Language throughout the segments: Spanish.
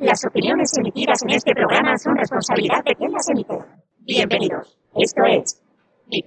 Las opiniones emitidas en este programa son responsabilidad de quien las emite. Bienvenidos. Esto es Mi.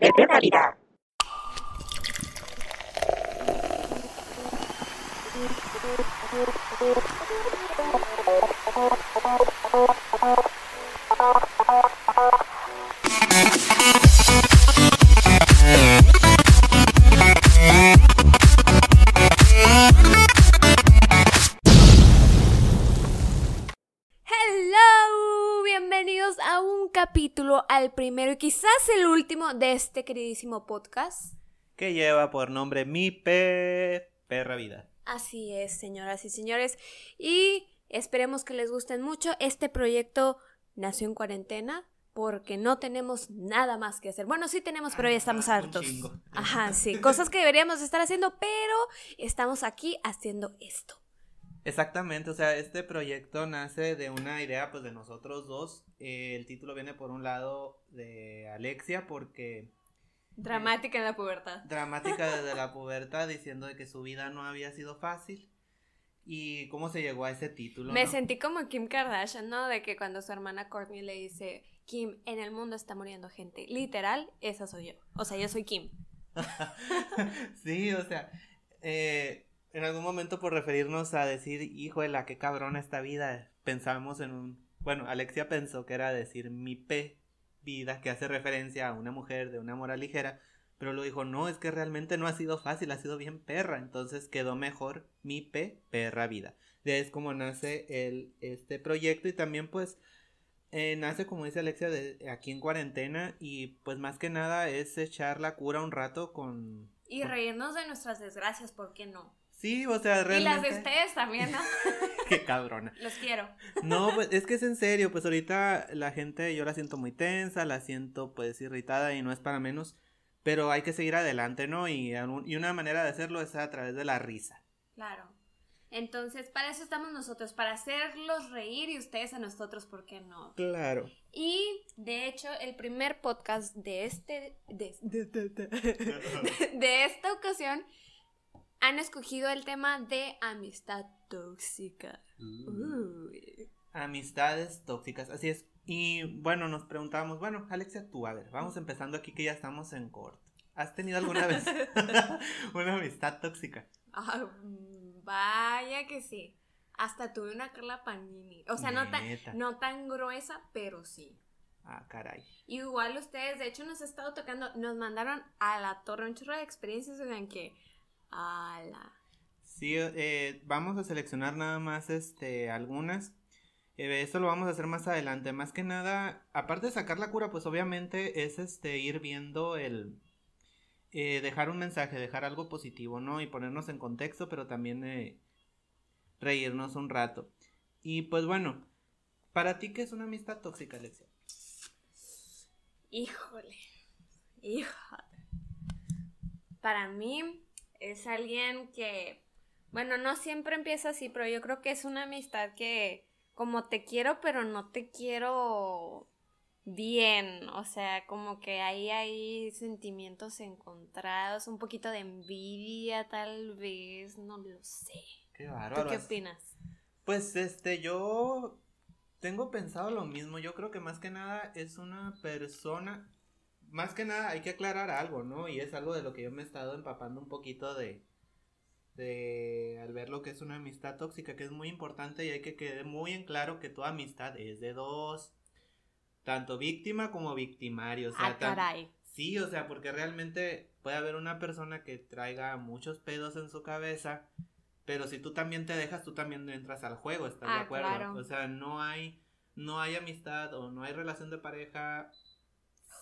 Al primero y quizás el último de este queridísimo podcast. que lleva por nombre Mi Pe... Perra Vida. Así es, señoras y señores, y esperemos que les gusten mucho. Este proyecto nació en cuarentena porque no tenemos nada más que hacer. Bueno, sí tenemos, pero ya estamos Ah, un hartos. Ajá, sí, cosas que deberíamos estar haciendo, pero estamos aquí haciendo esto. Exactamente, o sea, este proyecto nace de una idea pues de nosotros dos. Eh, el título viene por un lado de Alexia porque Dramática en la pubertad. dramática desde la pubertad diciendo de que su vida no había sido fácil. ¿Y cómo se llegó a ese título? Me no? sentí como Kim Kardashian, ¿no? De que cuando su hermana Courtney le dice, Kim, en el mundo está muriendo gente. Literal, esa soy yo. O sea, yo soy Kim. sí, o sea, eh, en algún momento por referirnos a decir, hijo de la que cabrona esta vida, pensamos en un, bueno, Alexia pensó que era decir mi P vida, que hace referencia a una mujer de una moral ligera, pero lo dijo, no, es que realmente no ha sido fácil, ha sido bien perra, entonces quedó mejor mi P perra vida. De ahí es como nace el, este proyecto y también pues eh, nace como dice Alexia de, aquí en cuarentena y pues más que nada es echar la cura un rato con Y reírnos de nuestras desgracias, ¿por qué no? Sí, o sea, Y realmente. las de ustedes también, ¿no? Qué cabrona. Los quiero. No, pues es que es en serio, pues ahorita la gente yo la siento muy tensa, la siento pues irritada y no es para menos, pero hay que seguir adelante, ¿no? Y, y una manera de hacerlo es a través de la risa. Claro. Entonces, para eso estamos nosotros, para hacerlos reír y ustedes a nosotros, ¿por qué no? Claro. Y de hecho, el primer podcast de este. de, de- de- de- de esta ocasión han escogido el tema de amistad tóxica. Uy. Amistades tóxicas, así es. Y bueno, nos preguntábamos, bueno, Alexia, tú, a ver, vamos empezando aquí que ya estamos en corto. ¿Has tenido alguna vez una amistad tóxica? Ah, mm, vaya que sí. Hasta tuve una Carla Panini. O sea, no tan, no tan gruesa, pero sí. Ah, caray. Igual ustedes, de hecho, nos ha estado tocando, nos mandaron a la torre un chorro de experiencias, oigan, que. A la. Sí, eh, vamos a seleccionar nada más este algunas. Eh, esto lo vamos a hacer más adelante. Más que nada, aparte de sacar la cura, pues obviamente es este ir viendo el eh, dejar un mensaje, dejar algo positivo, ¿no? Y ponernos en contexto, pero también eh, reírnos un rato. Y pues bueno, para ti, ¿qué es una amistad tóxica, Alexia? Híjole. Híjole. Para mí es alguien que, bueno, no siempre empieza así, pero yo creo que es una amistad que como te quiero, pero no te quiero bien, o sea, como que ahí hay sentimientos encontrados, un poquito de envidia tal vez, no lo sé. Qué ¿Tú bárbaro. qué opinas? Pues este, yo tengo pensado lo mismo. Yo creo que más que nada es una persona. Más que nada hay que aclarar algo, ¿no? Y es algo de lo que yo me he estado empapando un poquito de. De. Al ver lo que es una amistad tóxica, que es muy importante y hay que quede muy en claro que toda amistad es de dos. Tanto víctima como victimario. O sea, ah, tan-. Sí, o sea, porque realmente puede haber una persona que traiga muchos pedos en su cabeza, pero si tú también te dejas, tú también entras al juego, ¿estás de Ah, acuerdo? claro. O sea, no hay, no hay amistad o no hay relación de pareja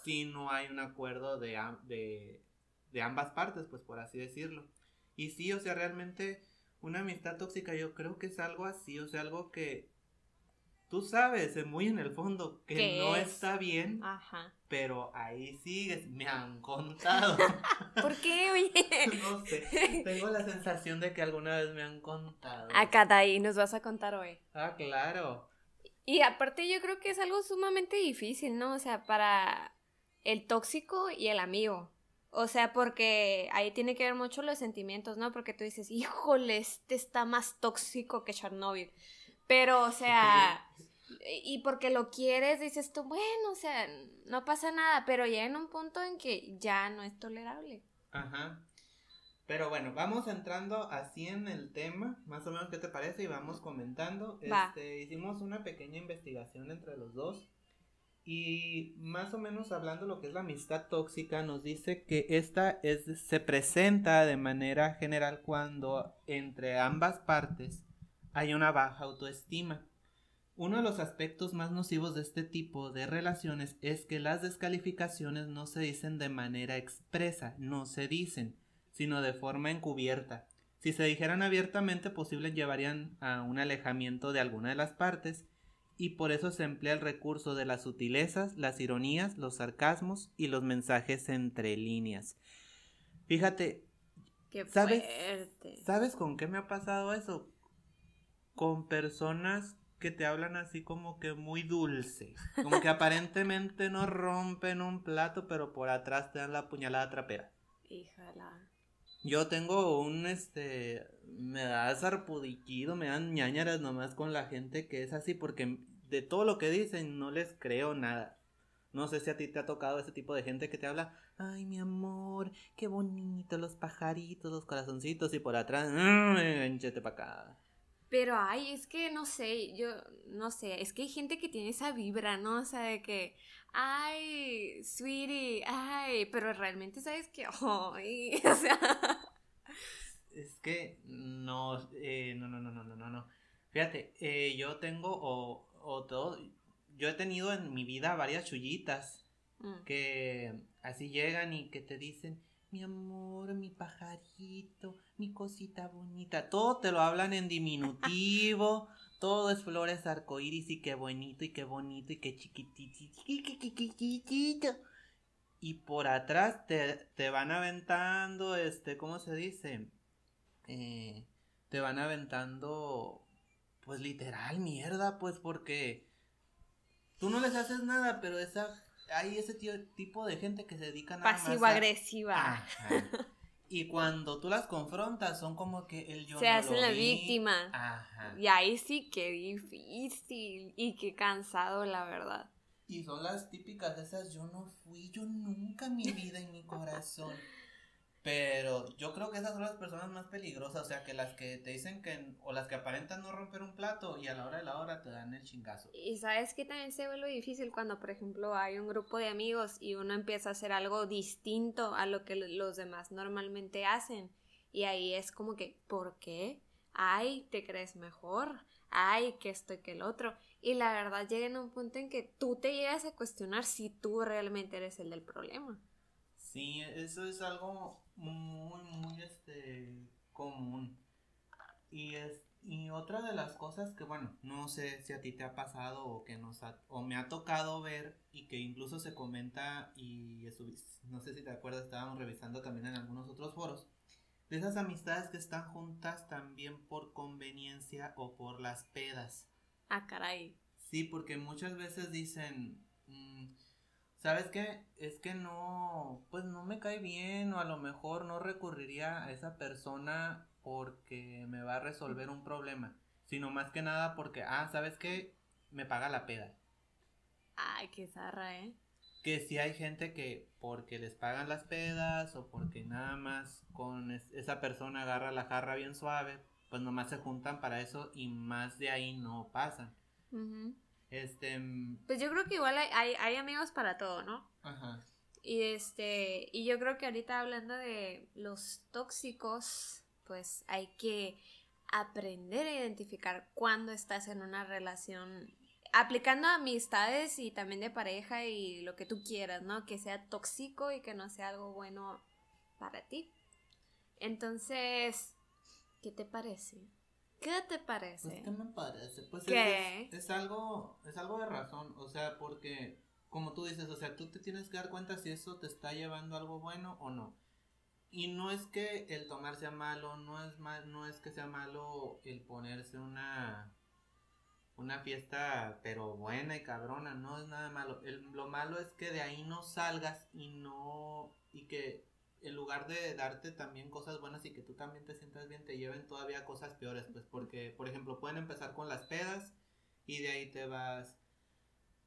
si no hay un acuerdo de, de, de ambas partes, pues por así decirlo. Y sí, o sea, realmente una amistad tóxica yo creo que es algo así, o sea, algo que tú sabes eh, muy en el fondo que ¿Qué no es? está bien, Ajá. pero ahí sigues, me han contado. ¿Por qué, oye? no sé, tengo la sensación de que alguna vez me han contado. A Caray, nos vas a contar hoy. Ah, claro. Y aparte yo creo que es algo sumamente difícil, ¿no? O sea, para el tóxico y el amigo. O sea, porque ahí tiene que ver mucho los sentimientos, ¿no? Porque tú dices, híjole, este está más tóxico que Chernobyl. Pero, o sea, y porque lo quieres, dices tú, bueno, o sea, no pasa nada, pero ya en un punto en que ya no es tolerable. Ajá. Pero bueno, vamos entrando así en el tema, más o menos qué te parece y vamos comentando. Este, hicimos una pequeña investigación entre los dos y más o menos hablando lo que es la amistad tóxica, nos dice que esta es, se presenta de manera general cuando entre ambas partes hay una baja autoestima. Uno de los aspectos más nocivos de este tipo de relaciones es que las descalificaciones no se dicen de manera expresa, no se dicen, sino de forma encubierta. Si se dijeran abiertamente, posible llevarían a un alejamiento de alguna de las partes, y por eso se emplea el recurso de las sutilezas, las ironías, los sarcasmos y los mensajes entre líneas. Fíjate, Qué ¿sabes, ¿sabes con qué me ha pasado eso? Con personas que te hablan así como que muy dulce. Como que aparentemente no rompen un plato, pero por atrás te dan la puñalada trapera. Híjala. Yo tengo un, este, me da sarpudiquido, me dan ñañaras nomás con la gente que es así, porque de todo lo que dicen no les creo nada. No sé si a ti te ha tocado ese tipo de gente que te habla, ay mi amor, qué bonito los pajaritos, los corazoncitos y por atrás, mmm, para acá. Pero ay, es que no sé, yo no sé, es que hay gente que tiene esa vibra, ¿no? O sea, de que, ay, sweetie, ay, pero realmente sabes que, ay, o sea. Es que no, eh, no, no, no, no, no, no. Fíjate, eh, yo tengo, o, o todo, yo he tenido en mi vida varias chullitas mm. que así llegan y que te dicen, mi amor, mi pajarito, mi cosita bonita. Todo te lo hablan en diminutivo. todo es flores arcoíris y qué bonito y qué bonito y qué chiquitito. Y por atrás te, te van aventando, este, ¿cómo se dice? Eh, te van aventando, pues literal, mierda, pues porque tú no les haces nada, pero esa hay ese tipo de gente que se dedica nada Pasivo-agresiva. Y cuando tú las confrontas, son como que el yo Se hace la víctima. Ajá. Y ahí sí que difícil y qué cansado, la verdad. Y son las típicas de esas, yo no fui, yo nunca en mi vida, en mi corazón. Pero yo creo que esas son las personas más peligrosas, o sea, que las que te dicen que, o las que aparentan no romper un plato y a la hora de la hora te dan el chingazo. Y sabes que también se vuelve difícil cuando, por ejemplo, hay un grupo de amigos y uno empieza a hacer algo distinto a lo que los demás normalmente hacen. Y ahí es como que, ¿por qué? Ay, te crees mejor. Ay, que esto y que el otro. Y la verdad llega a un punto en que tú te llegas a cuestionar si tú realmente eres el del problema. Sí, eso es algo muy, muy este, común. Y, es, y otra de las cosas que, bueno, no sé si a ti te ha pasado o que nos o me ha tocado ver y que incluso se comenta y eso, no sé si te acuerdas, estábamos revisando también en algunos otros foros, de esas amistades que están juntas también por conveniencia o por las pedas. Ah, caray. Sí, porque muchas veces dicen, mm, ¿Sabes qué? Es que no, pues no me cae bien o a lo mejor no recurriría a esa persona porque me va a resolver un problema, sino más que nada porque, ah, ¿sabes qué? Me paga la peda. Ay, qué zarra, ¿eh? Que si hay gente que porque les pagan las pedas o porque nada más con esa persona agarra la jarra bien suave, pues nomás se juntan para eso y más de ahí no pasan. Este. Pues yo creo que igual hay, hay, amigos para todo, ¿no? Ajá. Y este. Y yo creo que ahorita hablando de los tóxicos, pues hay que aprender a identificar cuando estás en una relación. Aplicando amistades y también de pareja y lo que tú quieras, ¿no? Que sea tóxico y que no sea algo bueno para ti. Entonces, ¿qué te parece? ¿Qué te parece? Pues, ¿qué me parece? Pues Es, algo, es algo de razón, o sea, porque, como tú dices, o sea, tú te tienes que dar cuenta si eso te está llevando a algo bueno o no. Y no es que el tomar sea malo, no es, mal, no es que sea malo el ponerse una, una fiesta, pero buena y cabrona, no es nada malo. lo malo es que de ahí no salgas y no, y que en lugar de darte también cosas buenas y que tú también te sientas bien, te lleven todavía cosas peores, pues porque, por ejemplo, pueden empezar con las pedas y de ahí te vas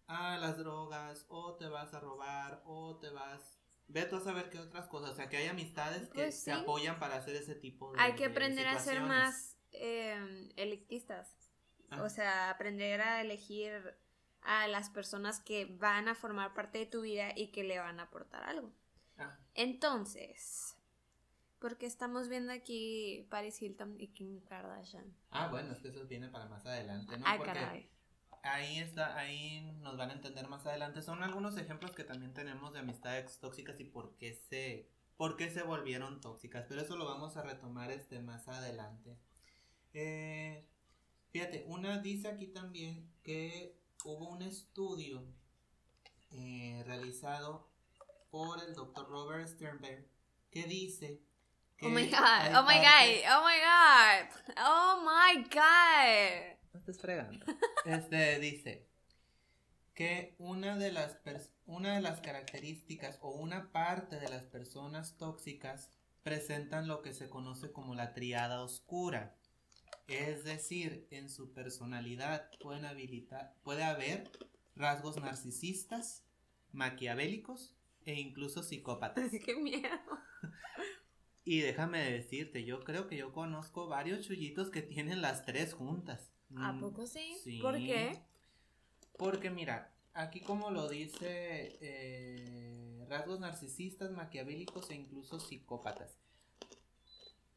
a las drogas o te vas a robar o te vas... Ve tú a saber qué otras cosas, o sea, que hay amistades que Pues se apoyan para hacer ese tipo de Hay que de aprender a ser más eh, elitistas. Ah. O sea, aprender a elegir a las personas que van a formar parte de tu vida y que le van a aportar algo. Ah, Entonces, porque estamos viendo aquí Paris Hilton y Kim Kardashian. Ah, bueno, es que eso viene para más adelante, ¿no? Porque caray. Ahí está, ahí nos van a entender más adelante. Son algunos ejemplos que también tenemos de amistades tóxicas y por qué se, por qué se volvieron tóxicas. Pero eso lo vamos a retomar este más adelante. Eh, fíjate, una dice aquí también que hubo un estudio eh, realizado por el doctor Robert Sternberg que dice que Oh my god, oh my god, oh my god, oh my god. No estés fregando. Este dice que una de las una de las características o una parte de las personas tóxicas presentan lo que se conoce como la triada oscura. Es decir, en su personalidad pueden habilitar, puede haber rasgos narcisistas, maquiavélicos e incluso psicópatas. Qué miedo. Y déjame decirte, yo creo que yo conozco varios chullitos que tienen las tres juntas. ¿A Mm, poco sí? sí. ¿Por qué? Porque mira, aquí como lo dice, eh, rasgos narcisistas, maquiavélicos e incluso psicópatas.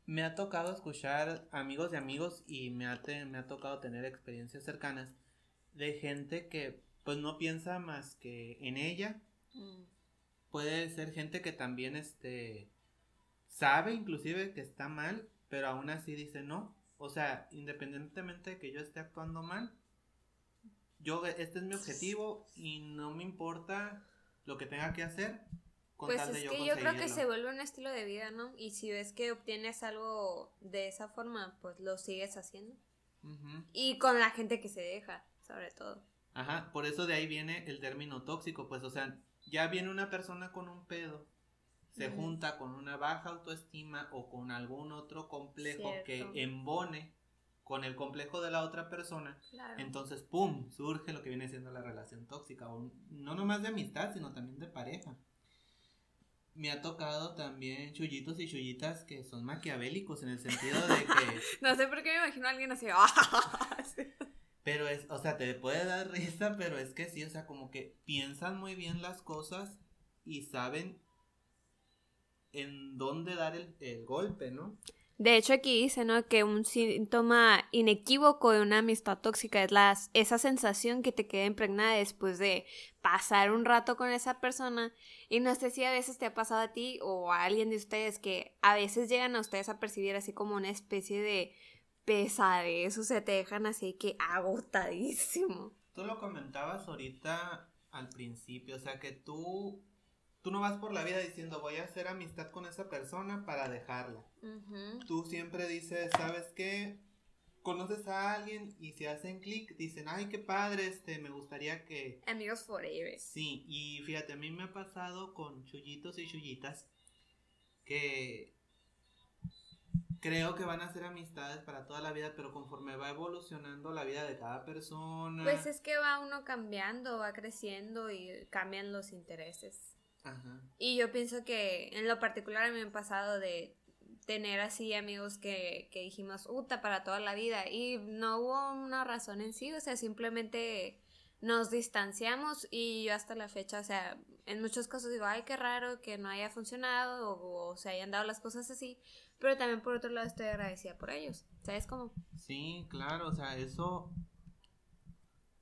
Me ha tocado escuchar amigos de amigos y me ha, te- me ha tocado tener experiencias cercanas de gente que pues no piensa más que en ella. Mm. Puede ser gente que también este sabe inclusive que está mal, pero aún así dice no. O sea, independientemente de que yo esté actuando mal, yo este es mi objetivo y no me importa lo que tenga que hacer con Pues tal de es yo que yo creo que se vuelve un estilo de vida, ¿no? Y si ves que obtienes algo de esa forma, pues lo sigues haciendo. Ujú. Y con la gente que se deja, sobre todo. Ajá, por eso de ahí viene el término tóxico, pues o sea, ya viene una persona con un pedo, se junta con una baja autoestima o con algún otro complejo Cierto. que embone con el complejo de la otra persona, Claro. entonces pum, surge lo que viene siendo la relación tóxica, o no nomás de amistad, sino también de pareja. Me ha tocado también chullitos y chullitas que son maquiavélicos en el sentido de que No sé por qué me imagino a alguien así. Pero es, o sea, te puede dar risa, pero es que sí, o sea, como que piensan muy bien las cosas y saben en dónde dar el, el golpe, ¿no? De hecho, aquí dice, ¿no? Que un síntoma inequívoco de una amistad tóxica es las, esa sensación que te queda impregnada después de pasar un rato con esa persona. Y no sé si a veces te ha pasado a ti o a alguien de ustedes que a veces llegan a ustedes a percibir así como una especie de pesadez o se te dejan así que agotadísimo. Tú lo comentabas ahorita al principio, o sea, que tú, tú no vas por la vida diciendo voy a hacer amistad con esa persona para dejarla. Tú siempre dices, ¿sabes qué? Conoces a alguien y si hacen clic, dicen, ay, qué padre, este, me gustaría que, Amigos forever. Sí, y fíjate, a mí me ha pasado con chullitos y chullitas que creo que van a ser amistades para toda la vida, pero conforme va evolucionando la vida de cada persona. Pues es que va uno cambiando, va creciendo y cambian los intereses. Ajá. Y yo pienso que en lo particular a mí me ha pasado de tener así amigos que, que dijimos, uta, para toda la vida. Y no hubo una razón en sí, o sea, simplemente nos distanciamos y yo hasta la fecha, o sea, en muchos casos digo, ay, qué raro que no haya funcionado o, o se hayan dado las cosas así. Pero también por otro lado estoy agradecida por ellos. ¿Sabes cómo? Sí, claro, o sea, eso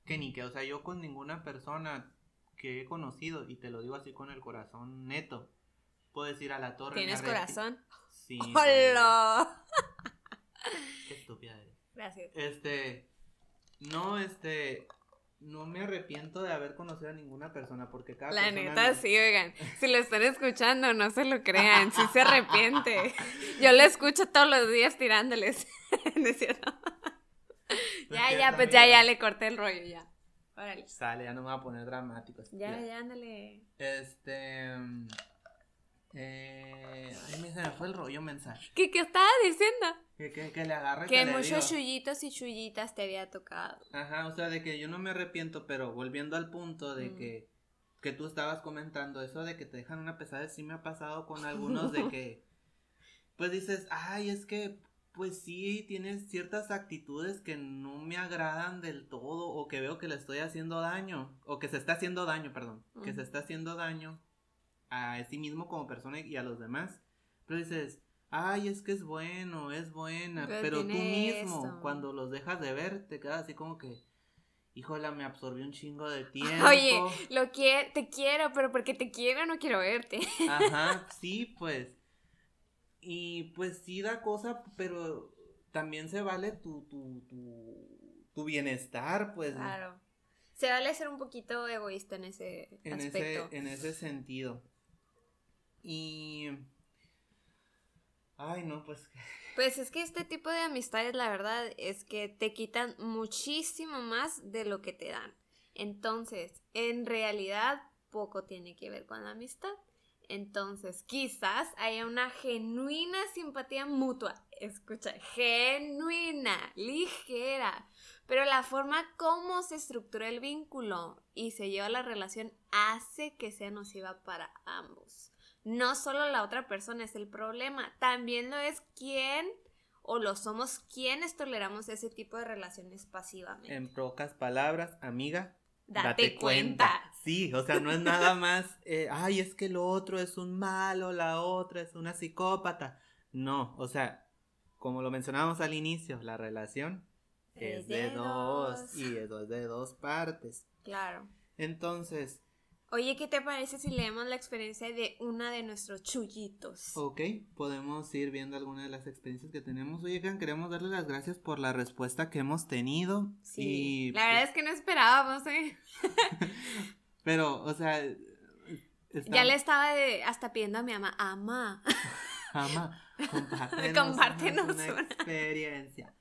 que ni que, o sea, yo con ninguna persona que he conocido, y te lo digo así con el corazón neto, puedo decir a la torre. ¿Tienes corazón? Sí. ¡Hola! Qué estúpida eres. Gracias. Este, no, este, no me arrepiento de haber conocido a ninguna persona porque cada La persona neta, me- sí, oigan. Si lo están escuchando, no se lo crean. Sí se arrepiente. Yo lo escucho todos los días tirándoles. ¿No es cierto? Ya, ya, pues ya, ya le corté el rollo, ya. Órale. Sale, ya no me voy a poner dramático. Ya, estúpida. ya, ándale. Este, mm, Eh, ay, me se me fue el rollo mensaje. ¿Qué, qué estaba diciendo? Que, que, que le agarre Que muchos chullitos y chullitas te había tocado. Ajá, o sea, de que yo no me arrepiento, pero volviendo al punto de Mm. que, que tú estabas comentando, eso de que te dejan una pesada, sí me ha pasado con algunos de que, pues dices, ay, es que, pues sí, tienes ciertas actitudes que no me agradan del todo, o que veo que le estoy haciendo daño, o que se está haciendo daño, perdón, que se está haciendo daño a sí mismo como persona y a los demás, pero dices, ay, es que es bueno, es buena, Pero pero, tú mismo, cuando los dejas de ver, te quedas así como que, híjola, me absorbió un chingo de tiempo. Oye, lo que te quiero, pero porque te quiero no quiero verte. Ajá, sí, pues. Y pues sí da cosa, pero también se vale tu, tu, tu, tu bienestar, pues. Claro. Se vale ser un poquito egoísta en ese en aspecto. ese, en ese sentido. Y. Ay, no, pues. Pues es que este tipo de amistades, la verdad, es que te quitan muchísimo más de lo que te dan. Entonces, en realidad, poco tiene que ver con la amistad. Entonces, quizás haya una genuina simpatía mutua. Escucha, genuina, ligera. Pero la forma como se estructura el vínculo y se lleva la relación hace que sea nociva para ambos. No solo la otra persona es el problema, también lo es quien o lo somos quienes toleramos ese tipo de relaciones pasivamente. En pocas palabras, amiga. Date, cuenta. Sí, o sea, no es nada más, eh, ay, es que lo otro es un malo, la otra es una psicópata. No, o sea, como lo mencionábamos al inicio, la relación es, Es de, de dos, dos. y es de dos partes. Claro. Entonces, Oye, ¿qué te parece si leemos la experiencia de una de nuestros chullitos? ok, podemos ir viendo algunas de las experiencias que tenemos. Oye, Gan, queremos darle las gracias por la respuesta que hemos tenido. Sí. Y, La verdad es que no esperábamos, ¿eh? Pero, o sea, está- Ya le estaba de- hasta pidiendo a mi mamá, ama. Ama, compártenos, Compártenos una una. experiencia.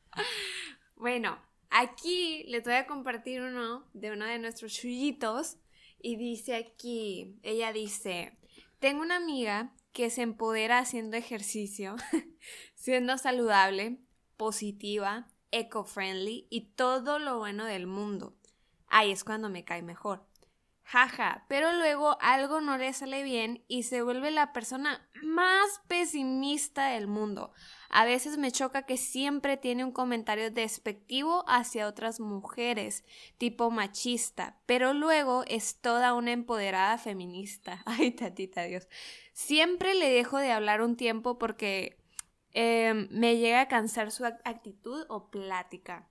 Bueno, aquí les voy a compartir uno de uno de nuestros chullitos. Y dice aquí, ella dice, tengo una amiga que se empodera haciendo ejercicio, siendo saludable, positiva, eco-friendly y todo lo bueno del mundo. Ahí es cuando me cae mejor. Jaja, pero luego algo no le sale bien y se vuelve la persona más pesimista del mundo. A veces me choca que siempre tiene un comentario despectivo hacia otras mujeres, tipo machista, pero luego es toda una empoderada feminista. Ay, tatita Dios. Siempre le dejo de hablar un tiempo porque eh, me llega a cansar su ac- actitud o plática.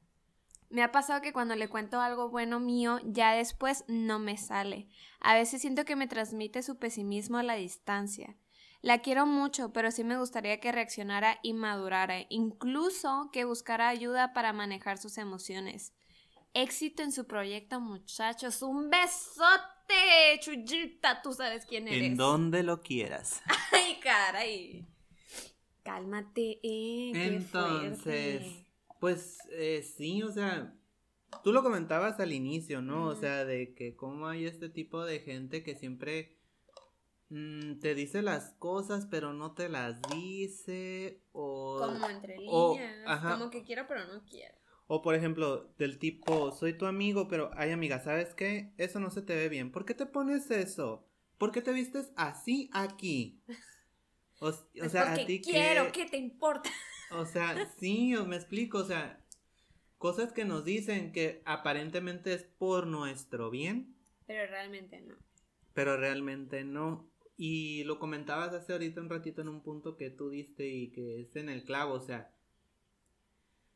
Me ha pasado que cuando le cuento algo bueno mío, ya después no me sale. A veces siento que me transmite su pesimismo a la distancia. La quiero mucho, pero sí me gustaría que reaccionara y madurara, incluso que buscara ayuda para manejar sus emociones. Éxito en su proyecto, muchachos. Un besote, Chuyita, tú sabes quién eres. En donde lo quieras. Ay, caray. Cálmate, eh. qué Entonces, fuerte. Pues eh, sí, o sea, tú lo comentabas al inicio, ¿no? O sea, de que cómo hay este tipo de gente que siempre mm, te dice las cosas, pero no te las dice, o... Como entre o- líneas. ajá. Como que quiero, pero no quiero. O por ejemplo, del tipo, soy tu amigo, pero, ay amiga, ¿sabes qué? Eso no se te ve bien. ¿Por qué te pones eso? ¿Por qué te vistes así aquí? O, sea, porque a ti quiero, ¿qué te importa? O sea, sí, me explico, o sea, cosas que nos dicen que aparentemente es por nuestro bien, Pero realmente no. pero realmente no. Y lo comentabas hace ahorita un ratito en un punto que tú diste y que es en el clavo, o sea,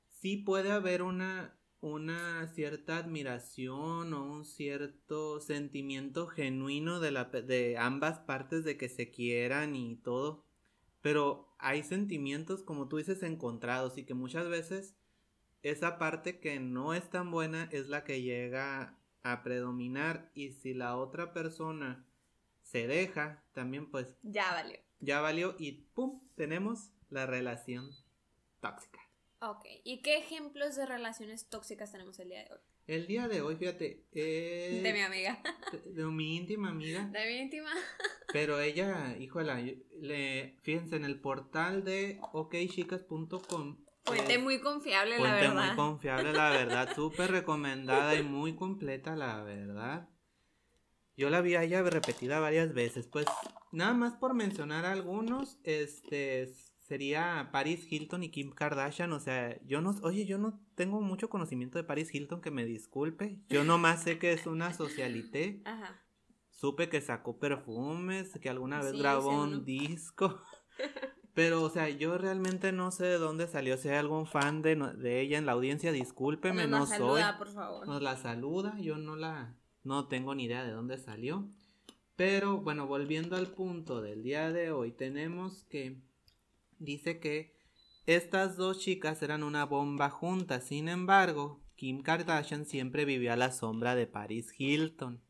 sí puede haber una, una cierta admiración o un cierto sentimiento genuino de, la, de ambas partes de que se quieran y todo, pero hay sentimientos, como tú dices, encontrados y que muchas veces esa parte que no es tan buena es la que llega a predominar y si la otra persona se deja, también pues Ya valió. ya valió y ¡pum! tenemos la relación tóxica. Ok. ¿Y qué ejemplos de relaciones tóxicas tenemos el día de hoy? El día de hoy, fíjate, eh, De mi amiga. de, de mi íntima amiga, De mi íntima. Pero ella, híjole, le, fíjense, en el portal de okchicas.com. Fuente muy confiable, la Fuente verdad. muy confiable, la verdad. Súper recomendada y muy completa, la verdad. Yo la vi a ella repetida varias veces. Pues nada más por mencionar algunos, este sería Paris Hilton y Kim Kardashian. O sea, yo no, oye, yo no tengo mucho conocimiento de Paris Hilton, que me disculpe. Yo nomás sé que es una socialité. Ajá. Supe que sacó perfumes, que alguna vez Sí, grabó un disco. Pero, o sea, yo realmente no sé de dónde salió. Si hay algún fan de, no- de ella en la audiencia, discúlpeme, Nos no la soy. saluda, por favor. Nos la saluda, yo no la. No tengo ni idea de dónde salió. Pero, bueno, volviendo al punto del día de hoy, tenemos que. Dice que estas dos chicas eran una bomba juntas. Sin embargo, Kim Kardashian siempre vivió a la sombra de Paris Hilton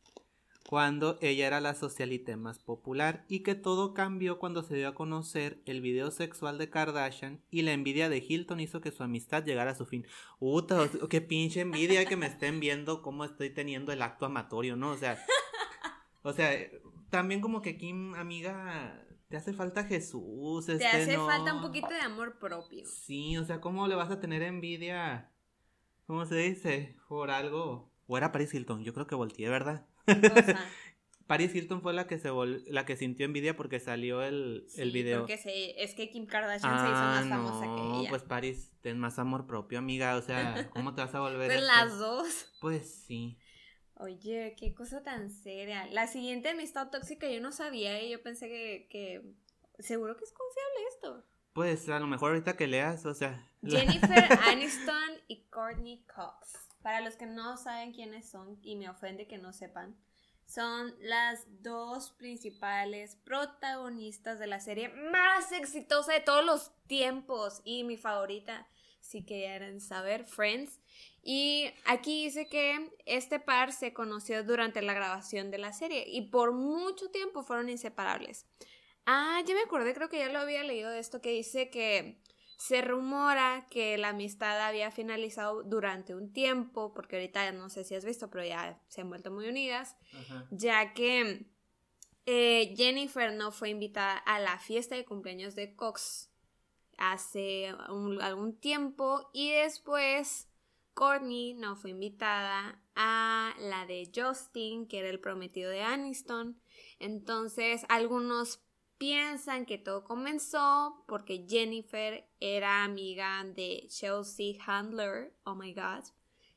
cuando ella era la socialité más popular y que todo cambió cuando se dio a conocer el video sexual de Kardashian y la envidia de Hilton hizo que su amistad llegara a su fin. Uta, qué pinche envidia que me estén viendo cómo estoy teniendo el acto amatorio, ¿no? O sea, o sea, también como que Kim, amiga, te hace falta Jesús, Te este, hace no. falta un poquito de amor propio. Sí, o sea, ¿cómo le vas a tener envidia? ¿Cómo se dice? Por algo. O era Paris Hilton, yo creo que volteé, ¿verdad? O sea, Paris Hilton fue la que se vol- la que sintió envidia porque salió el, el sí, video. Porque se, es que Kim Kardashian se hizo más famosa que no, ella. pues Paris, ten más amor propio, amiga. O sea, ¿cómo te vas a volver Pues las dos. Pues sí. Oye, qué cosa tan seria. La siguiente amistad tóxica yo no sabía y yo pensé que, que seguro que es confiable esto. Pues a lo mejor ahorita que leas, o sea. la- Jennifer Aniston y Courtney Cox. Para los que no saben quiénes son y me ofende que no sepan, son las dos principales protagonistas de la serie más exitosa de todos los tiempos y mi favorita, si quieren saber, Friends. Y aquí dice que este par se conoció durante la grabación de la serie y por mucho tiempo fueron inseparables. Ah, ya me acordé, creo que ya lo había leído de esto que dice que se rumora que la amistad había finalizado durante un tiempo, porque ahorita no sé si has visto, pero ya se han vuelto muy unidas, Ajá. ya que eh, Jennifer no fue invitada a la fiesta de cumpleaños de Cox hace un- algún tiempo y después Courtney no fue invitada a la de Justin, que era el prometido de Aniston. Entonces, algunos piensan que todo comenzó porque Jennifer era amiga de Chelsea Handler, oh my god,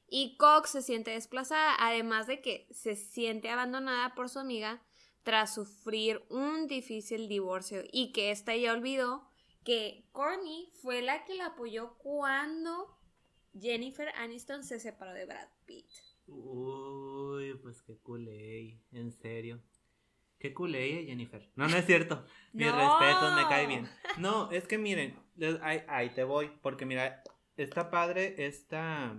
y Cox se siente desplazada, además de que se siente abandonada por su amiga tras sufrir un difícil divorcio y que ésta ya olvidó que Courtney fue la que la apoyó cuando Jennifer Aniston se separó de Brad Pitt. Uy, pues qué culé, en serio. Qué culé, Jennifer. No, no es cierto. Mis No. respetos, me cae bien. No, es que miren, ahí, ahí te voy, porque mira, está padre esta,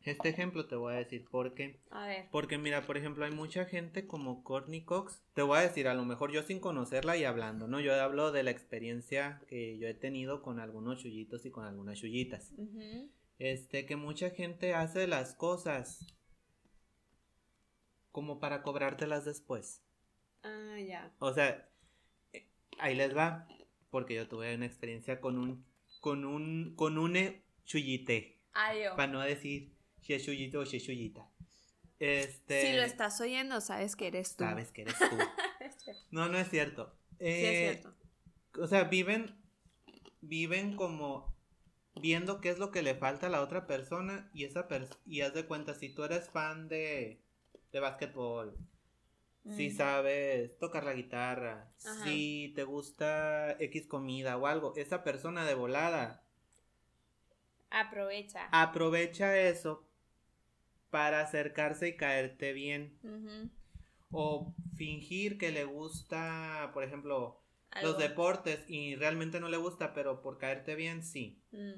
este ejemplo te voy a decir, porque, A ver. porque mira, por ejemplo, hay mucha gente como Courtney Cox, te voy a decir, a lo mejor yo sin conocerla y hablando, ¿no? Yo hablo de la experiencia que yo he tenido con algunos chullitos y con algunas chullitas. Ujú. Este, que mucha gente hace las cosas como para cobrártelas después. Ah, ya. O sea, eh, ahí les va, porque yo tuve una experiencia con un, con un, con un eh, chullite, Adiós. para no decir chullito o chullita. Este, Si lo estás oyendo, sabes que eres tú. sabes que eres tú. No, no es cierto. Sí, Eh, es cierto. o sea, viven, viven como viendo qué es lo que le falta a la otra persona y esa pers- y haz de cuenta, si tú eres fan de, de básquetbol, si sabes tocar la guitarra, Ajá. si te gusta X comida o algo, esa persona de volada Aprovecha. aprovecha eso para acercarse y caerte bien. O fingir que le gusta, por ejemplo, Algo. los deportes y realmente no le gusta, pero por caerte bien sí. Mm.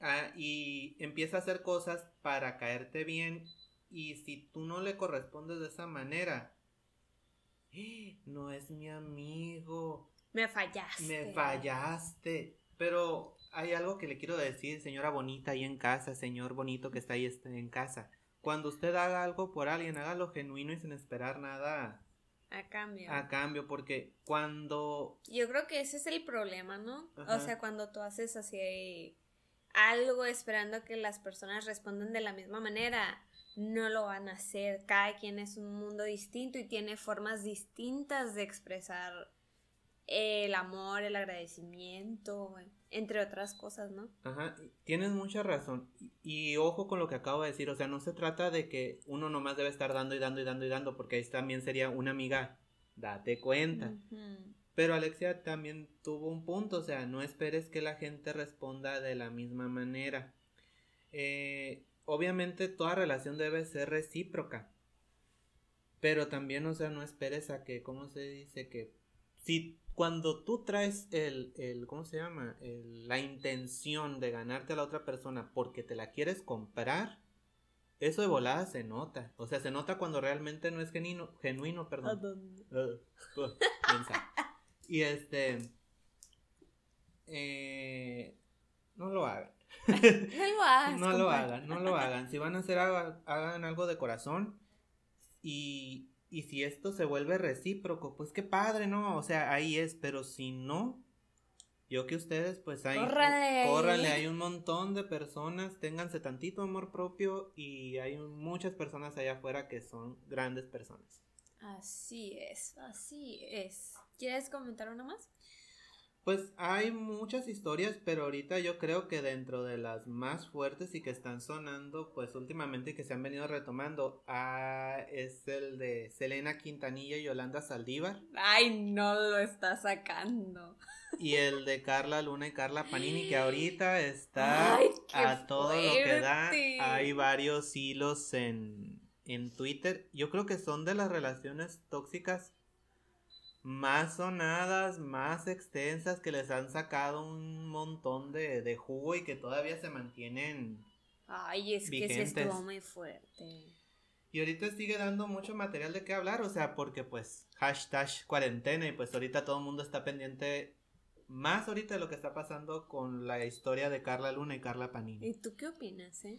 Ah, y empieza a hacer cosas para caerte bien y si tú no le correspondes de esa manera, "Eh, no es mi amigo, Me fallaste. me fallaste. Pero hay algo que le quiero decir, señora bonita ahí en casa, señor bonito que está ahí este, en casa. Cuando usted haga algo por alguien, hágalo genuino y sin esperar nada A cambio. A cambio, porque cuando... Yo creo que ese es el problema, ¿no? O sea, cuando tú haces así algo esperando que las personas respondan de la misma manera, no lo van a hacer. Cada quien es un mundo distinto y tiene formas distintas de expresar el amor, el agradecimiento, entre otras cosas, ¿no? Ajá, tienes mucha razón. Y, ojo con lo que acabo de decir, o sea, no se trata de que uno nomás debe estar dando y dando y dando y dando, porque ahí también sería una amiga, date cuenta. Pero Alexia también tuvo un punto, o sea, no esperes que la gente responda de la misma manera. Eh, obviamente toda relación debe ser recíproca. Pero también, o sea, no esperes a que, ¿cómo se dice? Que si cuando tú traes el, el ¿cómo se llama? la intención de ganarte a la otra persona porque te la quieres comprar, eso de volada se nota. O sea, se nota cuando realmente no es genuino, genuino perdón. Uh, uh, y este... Eh, no lo hagan. no lo hagan. no lo hagan, no lo hagan. Si van a hacer algo, hagan algo de corazón y, y si esto se vuelve recíproco, pues qué padre, ¿no? O sea, ahí es, pero si no, yo que ustedes, pues ahí, córranle, hay un montón de personas, ténganse tantito amor propio y hay muchas personas allá afuera que son grandes personas. Así es, así es. ¿Quieres comentar una más? Pues hay muchas historias, pero ahorita yo creo que dentro de las más fuertes y que están sonando, pues últimamente que se han venido retomando, ah, es el de Selena Quintanilla y Yolanda Saldívar. Ay, no lo está sacando. Y el de Carla Luna y Carla Panini, que ahorita está a todo lo que da. Hay varios hilos en, en Twitter. Yo creo que son de las relaciones tóxicas más sonadas, más extensas, que les han sacado un montón de, jugo y que todavía se mantienen. Ay, es que se estuvo muy fuerte. Y ahorita sigue dando mucho material de qué hablar, o sea, porque pues hashtag cuarentena y pues ahorita todo el mundo está pendiente más ahorita de lo que está pasando con la historia de Carla Luna y Carla Panini. ¿Y tú qué opinas, eh?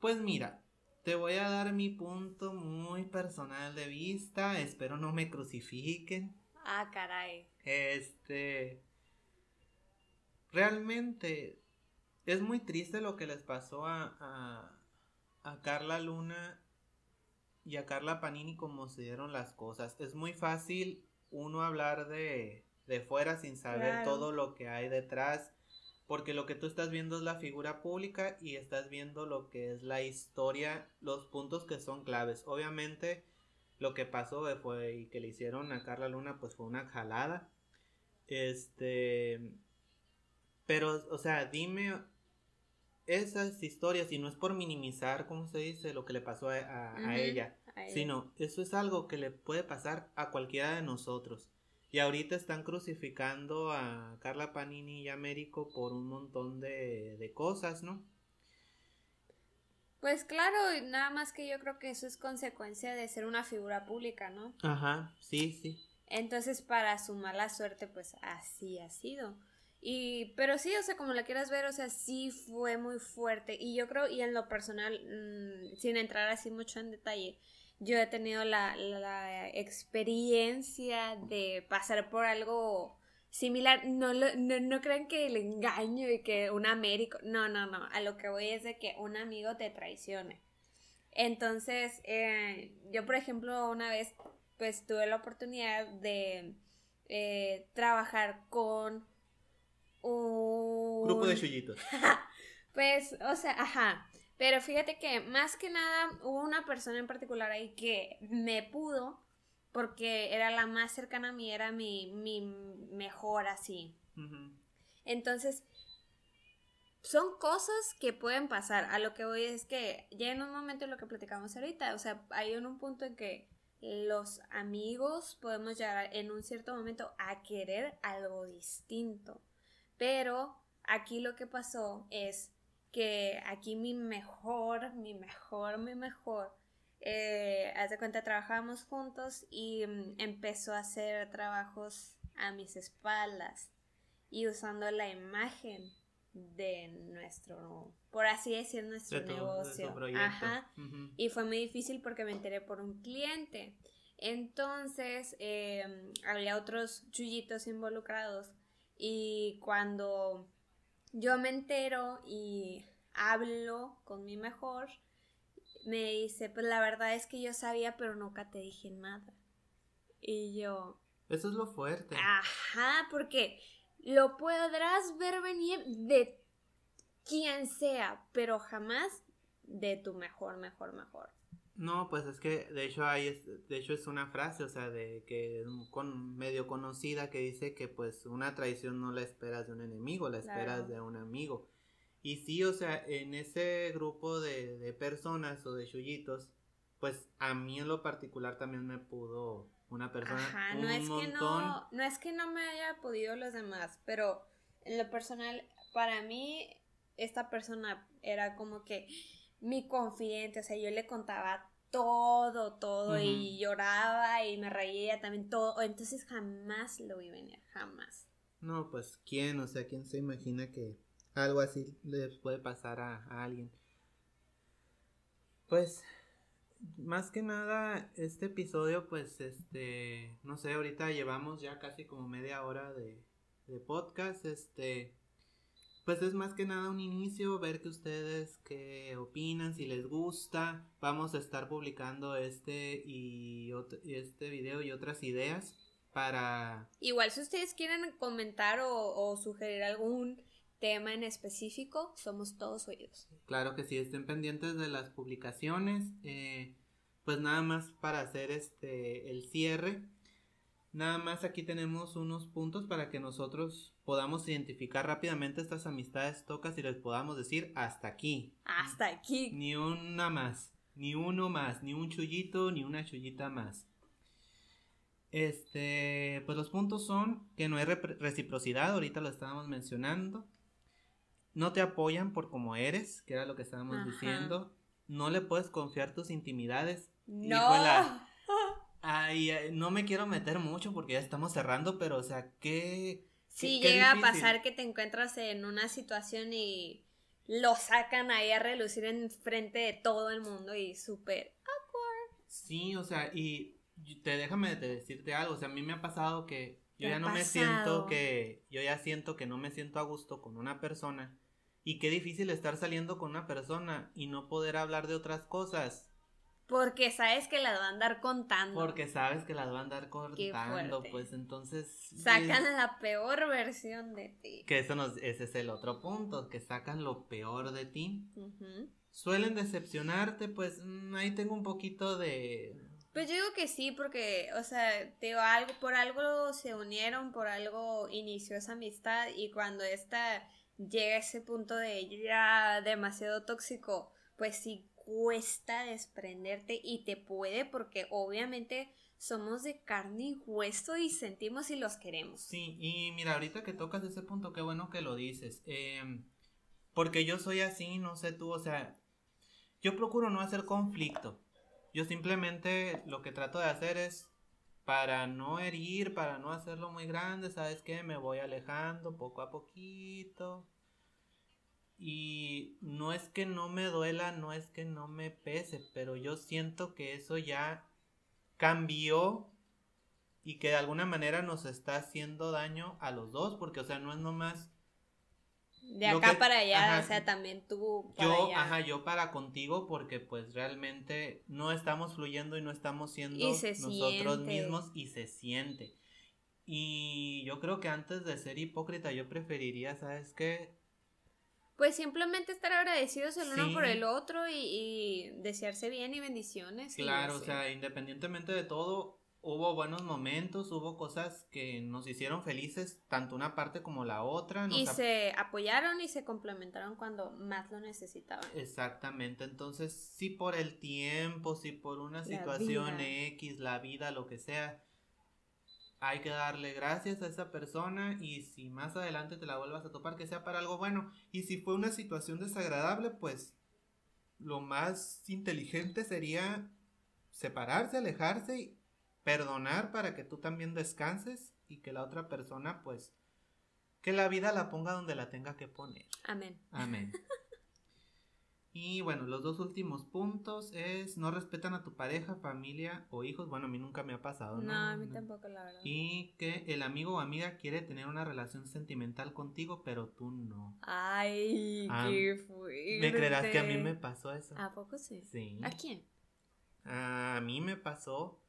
Pues mira, te voy a dar mi punto muy personal de vista. Espero no me crucifiquen. Ah, caray. Este. Realmente es muy triste lo que les pasó a, a, a Carla Luna y a Carla Panini como se dieron las cosas. Es muy fácil uno hablar de, de fuera sin saber todo lo que hay detrás porque lo que tú estás viendo es la figura pública y estás viendo lo que es la historia, los puntos que son claves. Obviamente lo que pasó fue y que le hicieron a Carla Luna pues fue una jalada. Este pero o sea, dime esas historias y no es por minimizar, ¿cómo se dice? lo que le pasó a, ella, sino eso es algo que le puede pasar a cualquiera de nosotros. Y ahorita están crucificando a Carla Panini y a Américo por un montón de, cosas, ¿no? Pues claro, nada más que yo creo que eso es consecuencia de ser una figura pública, ¿no? Ajá, sí, sí. Entonces, para su mala suerte, pues así ha sido. Y, pero sí, o sea, como la quieras ver, o sea, sí fue muy fuerte. Y yo creo, y en lo personal, mm, sin entrar así mucho en detalle, yo he tenido la, experiencia de pasar por algo similar. No, no, no crean que el engaño y que un Américo. No, no, no. A lo que voy es de que un amigo te traicione. Entonces, eh, yo, por ejemplo, una vez, pues tuve la oportunidad de eh, trabajar con un grupo de chullitos. pues, o sea, ajá. Pero fíjate que más que nada hubo una persona en particular ahí que me pudo porque era la más cercana a mí, era mi, mi mejor así. Entonces, son cosas que pueden pasar. A lo que voy es que ya en un momento lo que platicamos ahorita, o sea, hay en un punto en que los amigos podemos llegar en un cierto momento a querer algo distinto. Pero aquí lo que pasó es que aquí mi mejor, mi mejor, mi mejor, eh, haz de cuenta, trabajábamos juntos y mm, empezó a hacer trabajos a mis espaldas y usando la imagen de nuestro, por así decir, nuestro negocio. Ajá. Y fue muy difícil porque me enteré por un cliente. Entonces, em, había otros chullitos involucrados y cuando yo me entero y hablo con mi mejor, me dice, pues la verdad es que yo sabía, pero nunca te dije nada. Y yo... Eso es lo fuerte. Ajá, porque lo podrás ver venir de quien sea, pero jamás de tu mejor, mejor, mejor. No, pues es que de hecho hay, de hecho es una frase, o sea, de que con medio conocida que dice que pues una traición no la esperas de un enemigo, la esperas de un amigo. Y sí, o sea, en ese grupo de, de personas o de chullitos, pues a mí en lo particular también me pudo una persona. Ajá, no es que no, no es que no me haya podido los demás, pero en lo personal, para mí, esta persona era como que mi confidente, o sea, yo le contaba todo, todo, y lloraba y me reía también todo, entonces jamás lo vi venir, jamás. No, pues, ¿quién? O sea, ¿quién se imagina que algo así le puede pasar a, a alguien? Pues, más que nada, este episodio, pues, este, no sé, ahorita llevamos ya casi como media hora de, de podcast, este, pues es más que nada un inicio, ver que ustedes qué opinan, si les gusta. Vamos a estar publicando este y este video y otras ideas para... Igual si ustedes quieren comentar o, sugerir algún tema en específico, somos todos oídos. Claro que sí, estén pendientes de las publicaciones. Eh, pues nada más para hacer este el cierre. Nada más aquí tenemos unos puntos para que nosotros podamos identificar rápidamente estas amistades tocas y les podamos decir hasta aquí. Hasta aquí. Ni una más, ni uno más, ni un chullito, ni una chullita más. Este, pues los puntos son que no hay reciprocidad, ahorita lo estábamos mencionando. No te apoyan por como eres, que era lo que estábamos diciendo. No le puedes confiar tus intimidades. No. Ay, no me quiero meter mucho porque ya estamos cerrando, pero o sea, qué... Sí, llega a pasar que te encuentras en una situación y lo sacan ahí a relucir en frente de todo el mundo y súper awkward. Sí, o sea, y te déjame decirte algo, o sea, a mí me ha pasado que yo ya no me siento que, yo ya siento que no me siento a gusto con una persona y qué difícil estar saliendo con una persona y no poder hablar de otras cosas porque sabes que las va a andar contando. Porque sabes que las va a andar contando, pues entonces... Sacan la peor versión de ti. Que eso nos, ese es el otro punto, que sacan lo peor de ti. Suelen decepcionarte, pues mm, ahí tengo un poquito de... Pues yo digo que sí, porque, o sea, te algo, por algo se unieron, por algo inició esa amistad y cuando esta llega a ese punto de ya demasiado tóxico, pues sí cuesta desprenderte y te puede porque obviamente somos de carne y hueso y sentimos y los queremos. Sí, y mira, ahorita que tocas ese punto, qué bueno que lo dices. Em, porque yo soy así, no sé tú, o sea, yo procuro no hacer conflicto. Yo simplemente lo que trato de hacer es para no herir, para no hacerlo muy grande, ¿sabes qué? Me voy alejando poco a poquito y no es que no me duela, no es que no me pese, pero yo siento que eso ya cambió y que de alguna manera nos está haciendo daño a los dos, porque o sea, no es nomás de acá para allá, o sea, también tú para yo, ajá, yo para contigo porque pues realmente no estamos fluyendo y no estamos siendo nosotros mismos y se siente. Y yo creo que antes de ser hipócrita yo preferiría, ¿sabes qué? Pues simplemente estar agradecidos el uno por el otro y, desearse bien y bendiciones. Claro, o sea, independientemente de todo, hubo buenos momentos, hubo cosas que nos hicieron felices, tanto una parte como la otra. y se apoyaron y se complementaron cuando más lo necesitaban. Exactamente, entonces, si por el tiempo, si por una situación X, la vida, lo que sea, hay que darle gracias a esa persona y si más adelante te la vuelvas a topar, que sea para algo bueno. Y si fue una situación desagradable, pues lo más inteligente sería separarse, alejarse y perdonar para que tú también descanses y que la otra persona, pues, que la vida la ponga donde la tenga que poner. Amén. Amén. Y bueno, los dos últimos puntos es no respetan a tu pareja, familia o hijos. Bueno, a mí nunca me ha pasado. No, No, a mí tampoco, la verdad. Y que el amigo o amiga quiere tener una relación sentimental contigo, pero tú no. Ay, Ah, qué fuerte. ¿Me creerás que a mí me pasó eso? ¿A poco sí? Sí. ¿A quién? A mí me pasó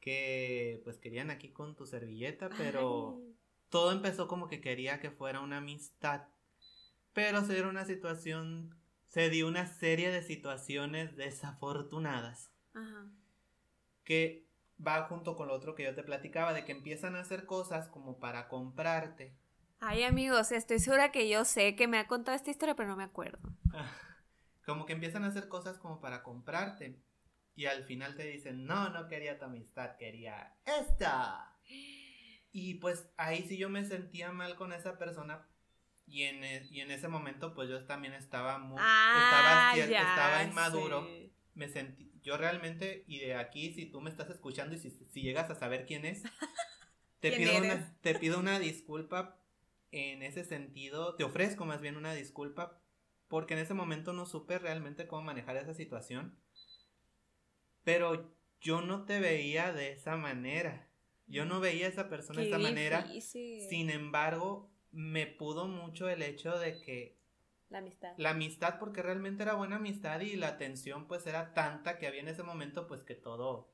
que pues querían aquí con tu servilleta, pero Ay. todo empezó como que quería que fuera una amistad. Pero se dio una situación, se dio una serie de situaciones desafortunadas Ajá. que va junto con lo otro que yo te platicaba, de que empiezan a hacer cosas como para comprarte. Ay, amigos, estoy segura que yo sé que me ha contado esta historia, pero no me acuerdo. Como que empiezan a hacer cosas como para comprarte. Y al final te dicen, no, no quería tu amistad, quería esta. Y pues ahí sí yo me sentía mal con esa persona. Y en, e- y en ese momento pues yo también estaba muy... Ah, estaba, ya estaba inmaduro. Me sentí... Yo realmente, y de aquí, si tú me estás escuchando y si, si llegas a saber quién es, te, ¿Quién pido eres? una, te pido una disculpa en ese sentido. Te ofrezco más bien una disculpa porque en ese momento no supe realmente cómo manejar esa situación. Pero yo no te veía de esa manera. Yo no veía a esa persona de esa manera. difícil. Sin embargo, me pudo mucho el hecho de que La amistad. la amistad, porque realmente era buena amistad y la atención pues era tanta que había en ese momento pues que todo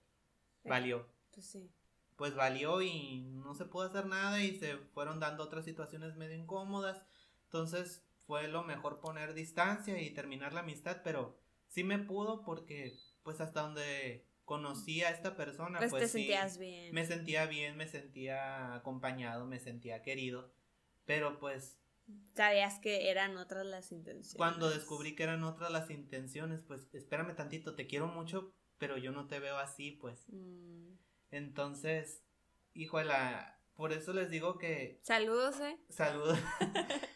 Sí. valió. Pues sí. Pues valió y no se pudo hacer nada y se fueron dando otras situaciones medio incómodas. Entonces fue lo mejor poner distancia y terminar la amistad, pero sí me pudo porque pues hasta donde conocí a esta persona Pues, pues, te sí, sentías bien. me sentía bien, me sentía acompañado, me sentía querido, pero pues Sabías que eran otras las intenciones. cuando descubrí que eran otras las intenciones, pues espérame tantito, te quiero mucho, pero yo no te veo así, pues. Mm. Entonces, híjola, por eso les digo que Saludos, eh. saludos.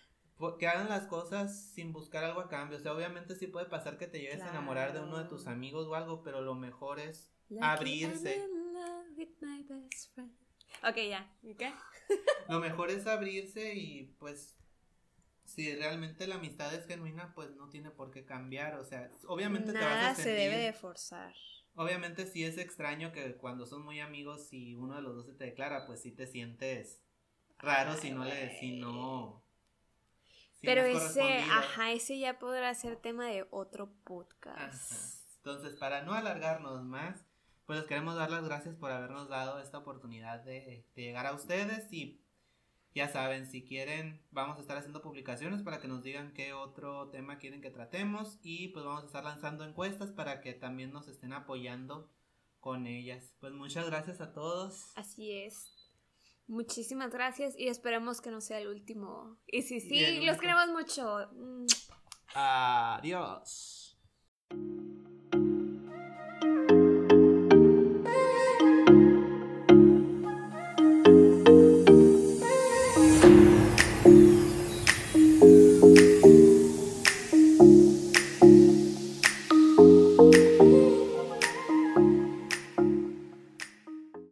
que hagan las cosas sin buscar algo a cambio. O sea, obviamente sí puede pasar que te llegues a enamorar de uno de tus amigos o algo, pero lo mejor es Lucky abrirse. I'm in love with my best friend. Ok, ya. ¿Y qué? Lo mejor es abrirse y pues si realmente la amistad es genuina, pues no tiene por qué cambiar. O sea, obviamente te vas Nada a se sentir. debe de forzar. Obviamente sí es extraño que cuando son muy amigos y uno de los dos se te declara, pues sí te sientes raro si no le, si no. si Pero no es ese, ajá, ese ya podrá ser tema de otro podcast. Ajá. Entonces, para no alargarnos más, pues les queremos dar las gracias por habernos dado esta oportunidad de, de llegar a ustedes y ya saben, si quieren, vamos a estar haciendo publicaciones para que nos digan qué otro tema quieren que tratemos y pues vamos a estar lanzando encuestas para que también nos estén apoyando con ellas. Pues muchas gracias a todos. Así es. Muchísimas gracias y esperemos que no sea el último. Y si sí, el los queremos mucho. Mm. Adiós.